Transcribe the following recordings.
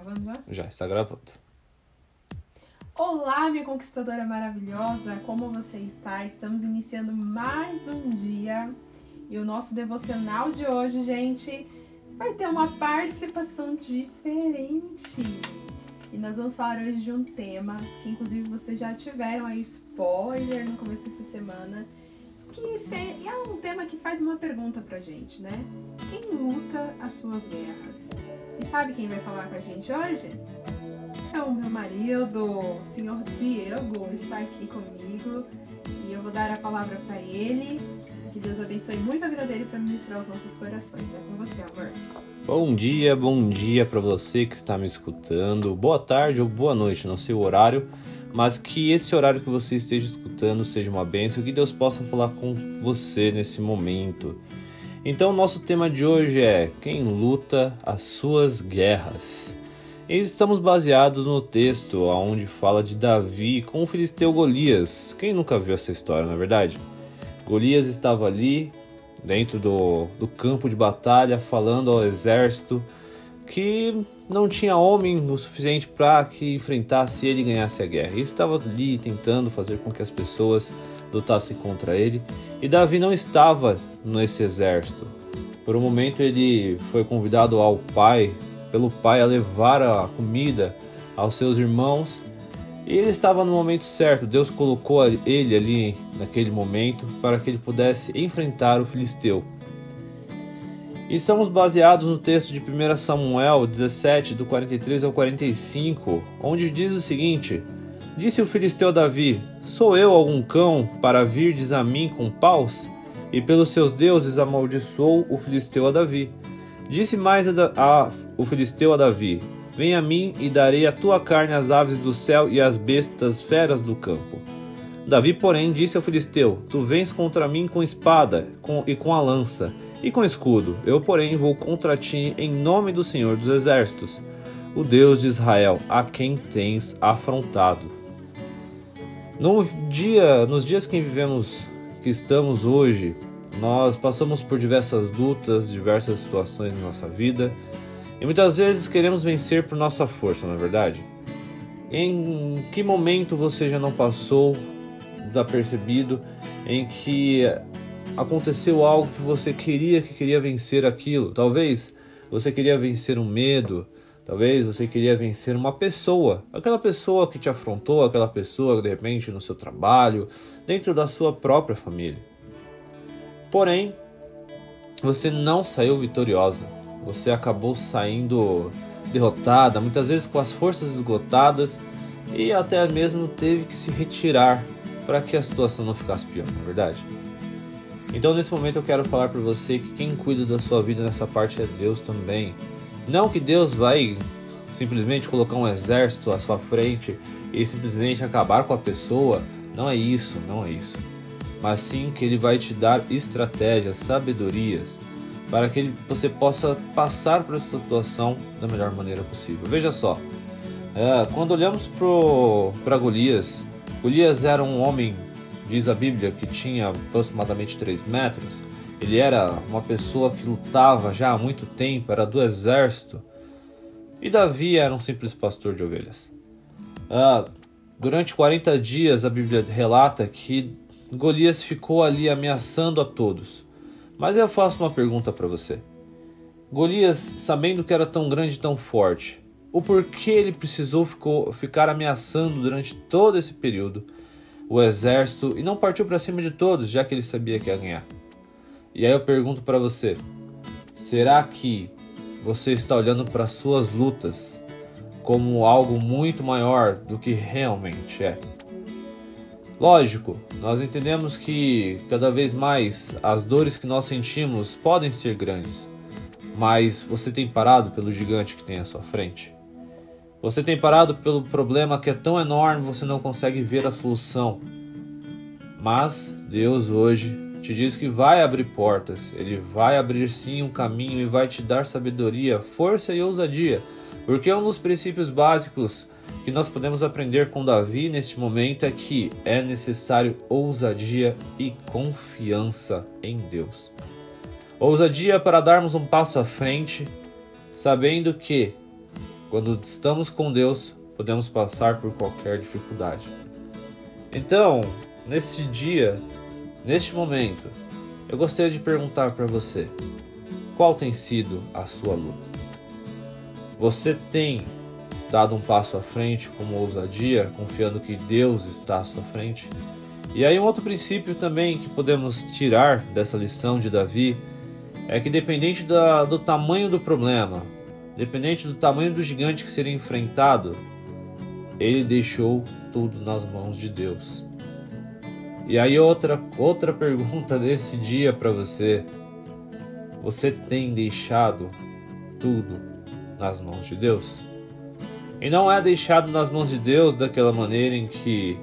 gravando já? Já está gravando. Olá, minha conquistadora maravilhosa, como você está? Estamos iniciando mais um dia e o nosso devocional de hoje, gente, vai ter uma participação diferente. E nós vamos falar hoje de um tema que, inclusive, vocês já tiveram aí spoiler no começo dessa semana. Que é um tema que faz uma pergunta pra gente, né? Quem luta as suas guerras? E sabe quem vai falar com a gente hoje? É o meu marido, o senhor Diego, está aqui comigo. E eu vou dar a palavra para ele. Que Deus abençoe muito a vida dele para ministrar os nossos corações. É com você, amor. Bom dia, bom dia para você que está me escutando. Boa tarde ou boa noite, não sei o horário, mas que esse horário que você esteja escutando seja uma bênção, que Deus possa falar com você nesse momento. Então, nosso tema de hoje é Quem luta as suas guerras. E estamos baseados no texto onde fala de Davi com o filisteu Golias. Quem nunca viu essa história, na é verdade? Golias estava ali dentro do, do campo de batalha, falando ao exército que não tinha homem o suficiente para que enfrentasse ele e ganhasse a guerra. Ele estava ali tentando fazer com que as pessoas lutassem contra ele. E Davi não estava nesse exército. Por um momento ele foi convidado ao pai, pelo pai, a levar a comida aos seus irmãos e ele estava no momento certo, Deus colocou ele ali naquele momento para que ele pudesse enfrentar o filisteu. E estamos baseados no texto de 1 Samuel 17, do 43 ao 45, onde diz o seguinte: Disse o filisteu a Davi: Sou eu algum cão para virdes a mim com paus? E pelos seus deuses amaldiçoou o filisteu a Davi. Disse mais a, a, o filisteu a Davi: Vem a mim e darei a tua carne às aves do céu e às bestas feras do campo. Davi, porém, disse ao filisteu: Tu vens contra mim com espada e com a lança, e com escudo. Eu, porém, vou contra ti em nome do Senhor dos Exércitos, o Deus de Israel, a quem tens afrontado. No dia, nos dias que vivemos, que estamos hoje, nós passamos por diversas lutas, diversas situações na nossa vida e muitas vezes queremos vencer por nossa força, não é verdade? Em que momento você já não passou desapercebido em que aconteceu algo que você queria que queria vencer aquilo? Talvez você queria vencer um medo, talvez você queria vencer uma pessoa, aquela pessoa que te afrontou, aquela pessoa de repente no seu trabalho, dentro da sua própria família. Porém, você não saiu vitoriosa você acabou saindo derrotada, muitas vezes com as forças esgotadas e até mesmo teve que se retirar para que a situação não ficasse pior, não é verdade? Então nesse momento eu quero falar para você que quem cuida da sua vida nessa parte é Deus também. Não que Deus vai simplesmente colocar um exército à sua frente e simplesmente acabar com a pessoa. Não é isso, não é isso. Mas sim que ele vai te dar estratégias, sabedorias para que você possa passar por essa situação da melhor maneira possível. Veja só, é, quando olhamos para Golias, Golias era um homem, diz a Bíblia, que tinha aproximadamente 3 metros. Ele era uma pessoa que lutava já há muito tempo, era do exército. E Davi era um simples pastor de ovelhas. Ah, durante 40 dias, a Bíblia relata que Golias ficou ali ameaçando a todos. Mas eu faço uma pergunta para você. Golias, sabendo que era tão grande e tão forte, o porquê ele precisou ficou, ficar ameaçando durante todo esse período o exército e não partiu para cima de todos, já que ele sabia que ia ganhar? E aí eu pergunto para você: será que você está olhando para suas lutas como algo muito maior do que realmente é? Lógico, nós entendemos que cada vez mais as dores que nós sentimos podem ser grandes, mas você tem parado pelo gigante que tem à sua frente? Você tem parado pelo problema que é tão enorme você não consegue ver a solução? Mas Deus hoje te diz que vai abrir portas, Ele vai abrir sim um caminho e vai te dar sabedoria, força e ousadia, porque um dos princípios básicos que nós podemos aprender com Davi neste momento é que é necessário ousadia e confiança em Deus. Ousadia para darmos um passo à frente, sabendo que quando estamos com Deus, podemos passar por qualquer dificuldade. Então, nesse dia, neste momento, eu gostaria de perguntar para você: qual tem sido a sua luta? Você tem dado um passo à frente com ousadia, confiando que Deus está à sua frente? E aí, um outro princípio também que podemos tirar dessa lição de Davi é que, dependente da, do tamanho do problema, dependente do tamanho do gigante que seria enfrentado, ele deixou tudo nas mãos de Deus. E aí outra outra pergunta desse dia para você: você tem deixado tudo nas mãos de Deus? E não é deixado nas mãos de Deus daquela maneira em que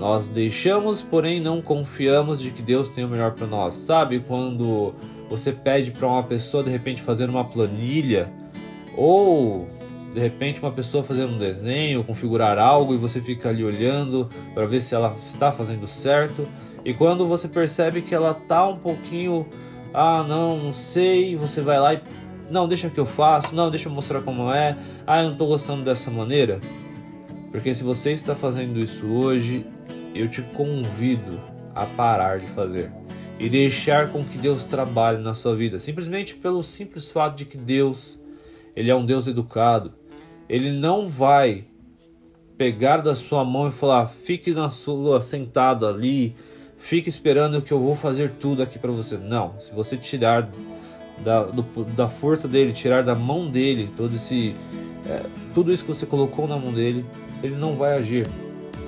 nós deixamos, porém não confiamos de que Deus tem o melhor para nós. Sabe quando você pede para uma pessoa de repente fazer uma planilha ou de repente uma pessoa fazendo um desenho, configurar algo e você fica ali olhando para ver se ela está fazendo certo. E quando você percebe que ela tá um pouquinho, ah, não, não sei, você vai lá e não, deixa que eu faço, não, deixa eu mostrar como é. Ah, eu não estou gostando dessa maneira. Porque se você está fazendo isso hoje, eu te convido a parar de fazer e deixar com que Deus trabalhe na sua vida, simplesmente pelo simples fato de que Deus, ele é um Deus educado, ele não vai pegar da sua mão e falar: fique na sua sentado ali, fique esperando que eu vou fazer tudo aqui para você. Não, se você tirar da, do, da força dele, tirar da mão dele todo esse, é, tudo isso que você colocou na mão dele, ele não vai agir,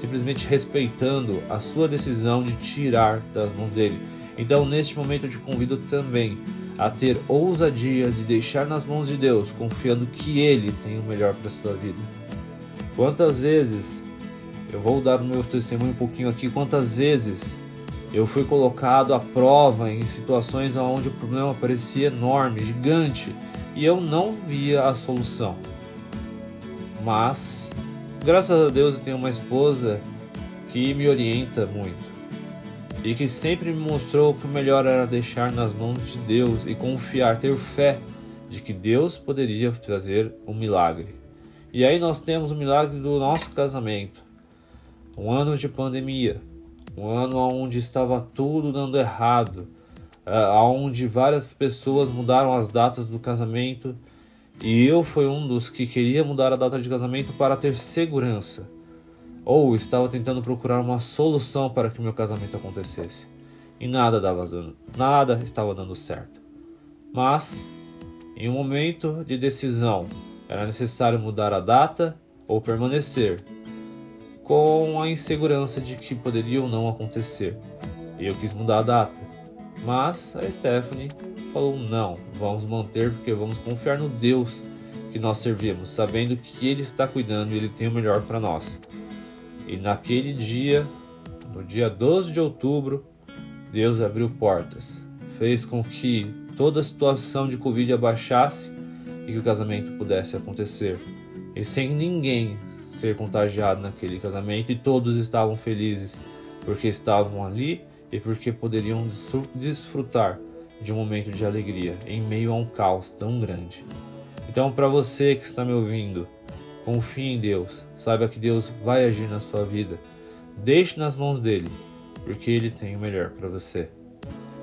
simplesmente respeitando a sua decisão de tirar das mãos dele. Então, neste momento, eu te convido também a ter ousadia de deixar nas mãos de Deus, confiando que Ele tem o melhor para a sua vida. Quantas vezes, eu vou dar o meu testemunho um pouquinho aqui, quantas vezes eu fui colocado à prova em situações onde o problema parecia enorme, gigante, e eu não via a solução. Mas, graças a Deus, eu tenho uma esposa que me orienta muito e que sempre me mostrou que o melhor era deixar nas mãos de Deus e confiar, ter fé de que Deus poderia trazer um milagre. E aí nós temos o milagre do nosso casamento. Um ano de pandemia, um ano onde estava tudo dando errado, é, onde várias pessoas mudaram as datas do casamento e eu fui um dos que queria mudar a data de casamento para ter segurança ou estava tentando procurar uma solução para que meu casamento acontecesse. E nada dava dando, nada estava dando certo. Mas, em um momento de decisão, era necessário mudar a data ou permanecer, com a insegurança de que poderia ou não acontecer. Eu quis mudar a data, mas a Stephanie falou: não, vamos manter porque vamos confiar no Deus que nós servimos, sabendo que Ele está cuidando e Ele tem o melhor para nós. E naquele dia, no dia 12 de outubro, Deus abriu portas, fez com que toda a situação de Covid abaixasse e que o casamento pudesse acontecer. E sem ninguém ser contagiado naquele casamento, e todos estavam felizes porque estavam ali e porque poderiam desfrutar de um momento de alegria em meio a um caos tão grande. Então, para você que está me ouvindo, Confie em Deus. Saiba que Deus vai agir na sua vida. Deixe nas mãos dele, porque ele tem o melhor para você.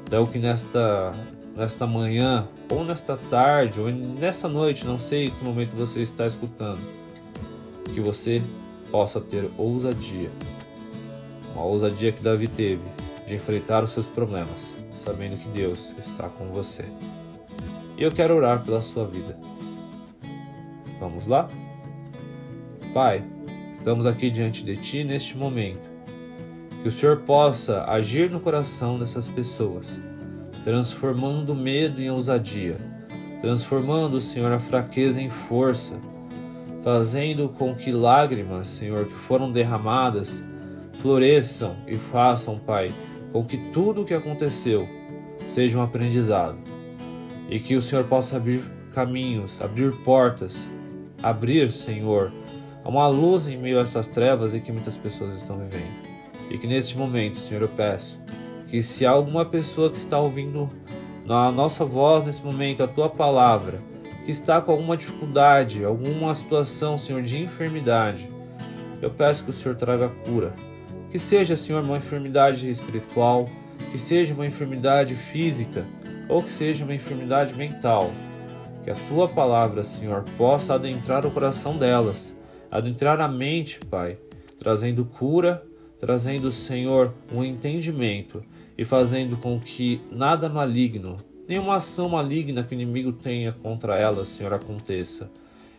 Então que nesta nesta manhã, ou nesta tarde, ou nessa noite, não sei que momento você está escutando, que você possa ter ousadia. Uma ousadia que Davi teve de enfrentar os seus problemas, sabendo que Deus está com você. E eu quero orar pela sua vida. Vamos lá? Pai, estamos aqui diante de Ti neste momento. Que o Senhor possa agir no coração dessas pessoas, transformando o medo em ousadia, transformando, Senhor, a fraqueza em força, fazendo com que lágrimas, Senhor, que foram derramadas, floresçam e façam, Pai, com que tudo o que aconteceu seja um aprendizado. E que o Senhor possa abrir caminhos, abrir portas, abrir, Senhor, Há uma luz em meio a essas trevas em que muitas pessoas estão vivendo. E que neste momento, Senhor, eu peço que se há alguma pessoa que está ouvindo na nossa voz nesse momento, a tua palavra, que está com alguma dificuldade, alguma situação, Senhor, de enfermidade, eu peço que o Senhor traga cura. Que seja, Senhor, uma enfermidade espiritual, que seja uma enfermidade física ou que seja uma enfermidade mental. Que a tua palavra, Senhor, possa adentrar o coração delas, adentrar a mente, Pai, trazendo cura, trazendo, Senhor, um entendimento e fazendo com que nada maligno, nenhuma ação maligna que o inimigo tenha contra elas, Senhor, aconteça.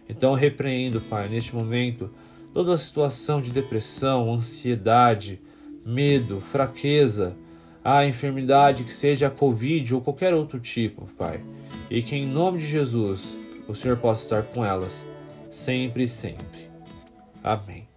Então repreendo, Pai, neste momento, toda a situação de depressão, ansiedade, medo, fraqueza, a enfermidade que seja a Covid ou qualquer outro tipo, Pai. E que em nome de Jesus o Senhor possa estar com elas, sempre e sempre. Amém.